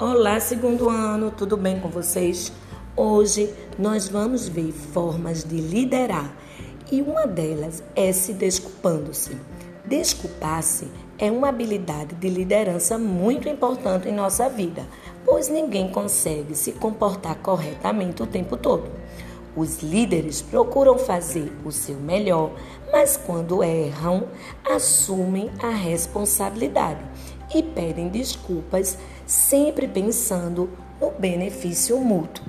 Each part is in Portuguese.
Olá, segundo ano, tudo bem com vocês? Hoje nós vamos ver formas de liderar e uma delas é se desculpando-se. Desculpar-se é uma habilidade de liderança muito importante em nossa vida, pois ninguém consegue se comportar corretamente o tempo todo. Os líderes procuram fazer o seu melhor, mas quando erram, assumem a responsabilidade e pedem desculpas, sempre pensando no benefício mútuo.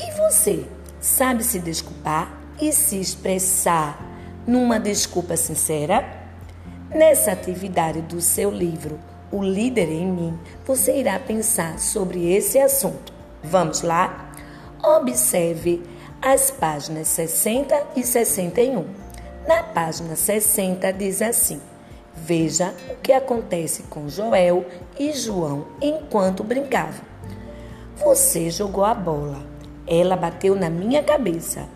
E você sabe se desculpar e se expressar numa desculpa sincera? Nessa atividade do seu livro, O Líder em Mim, você irá pensar sobre esse assunto. Vamos lá? Observe as páginas 60 e 61. Na página 60 diz assim: Veja o que acontece com Joel e João enquanto brincavam. Você jogou a bola. Ela bateu na minha cabeça.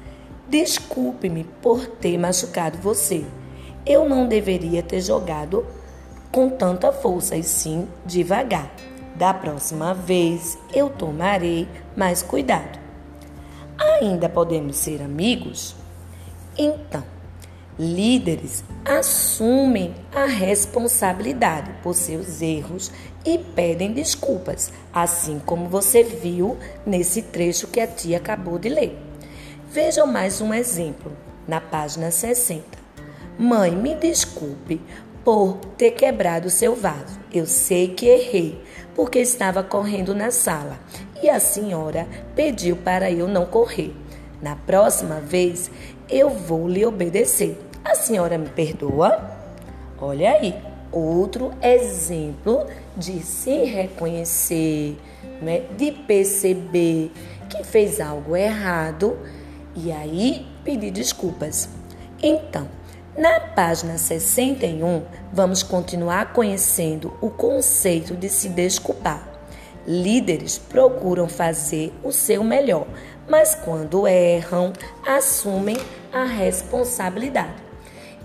Desculpe-me por ter machucado você. Eu não deveria ter jogado com tanta força e sim devagar. Da próxima vez eu tomarei mais cuidado. Ainda podemos ser amigos? Então, líderes assumem a responsabilidade por seus erros e pedem desculpas, assim como você viu nesse trecho que a tia acabou de ler. Vejam mais um exemplo na página 60. Mãe, me desculpe por ter quebrado seu vaso. Eu sei que errei, porque estava correndo na sala e a senhora pediu para eu não correr. Na próxima vez eu vou lhe obedecer. A senhora me perdoa? Olha aí, outro exemplo de se reconhecer, né? de perceber que fez algo errado e aí pedir desculpas. Então, na página 61, vamos continuar conhecendo o conceito de se desculpar. Líderes procuram fazer o seu melhor, mas quando erram, assumem a responsabilidade.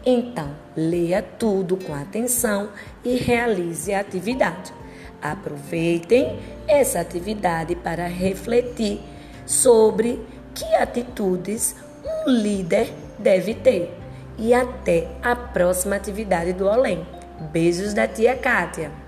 Então, leia tudo com atenção e realize a atividade. Aproveitem essa atividade para refletir sobre que atitudes um líder deve ter. E até a próxima atividade do Além. Beijos da tia Kátia.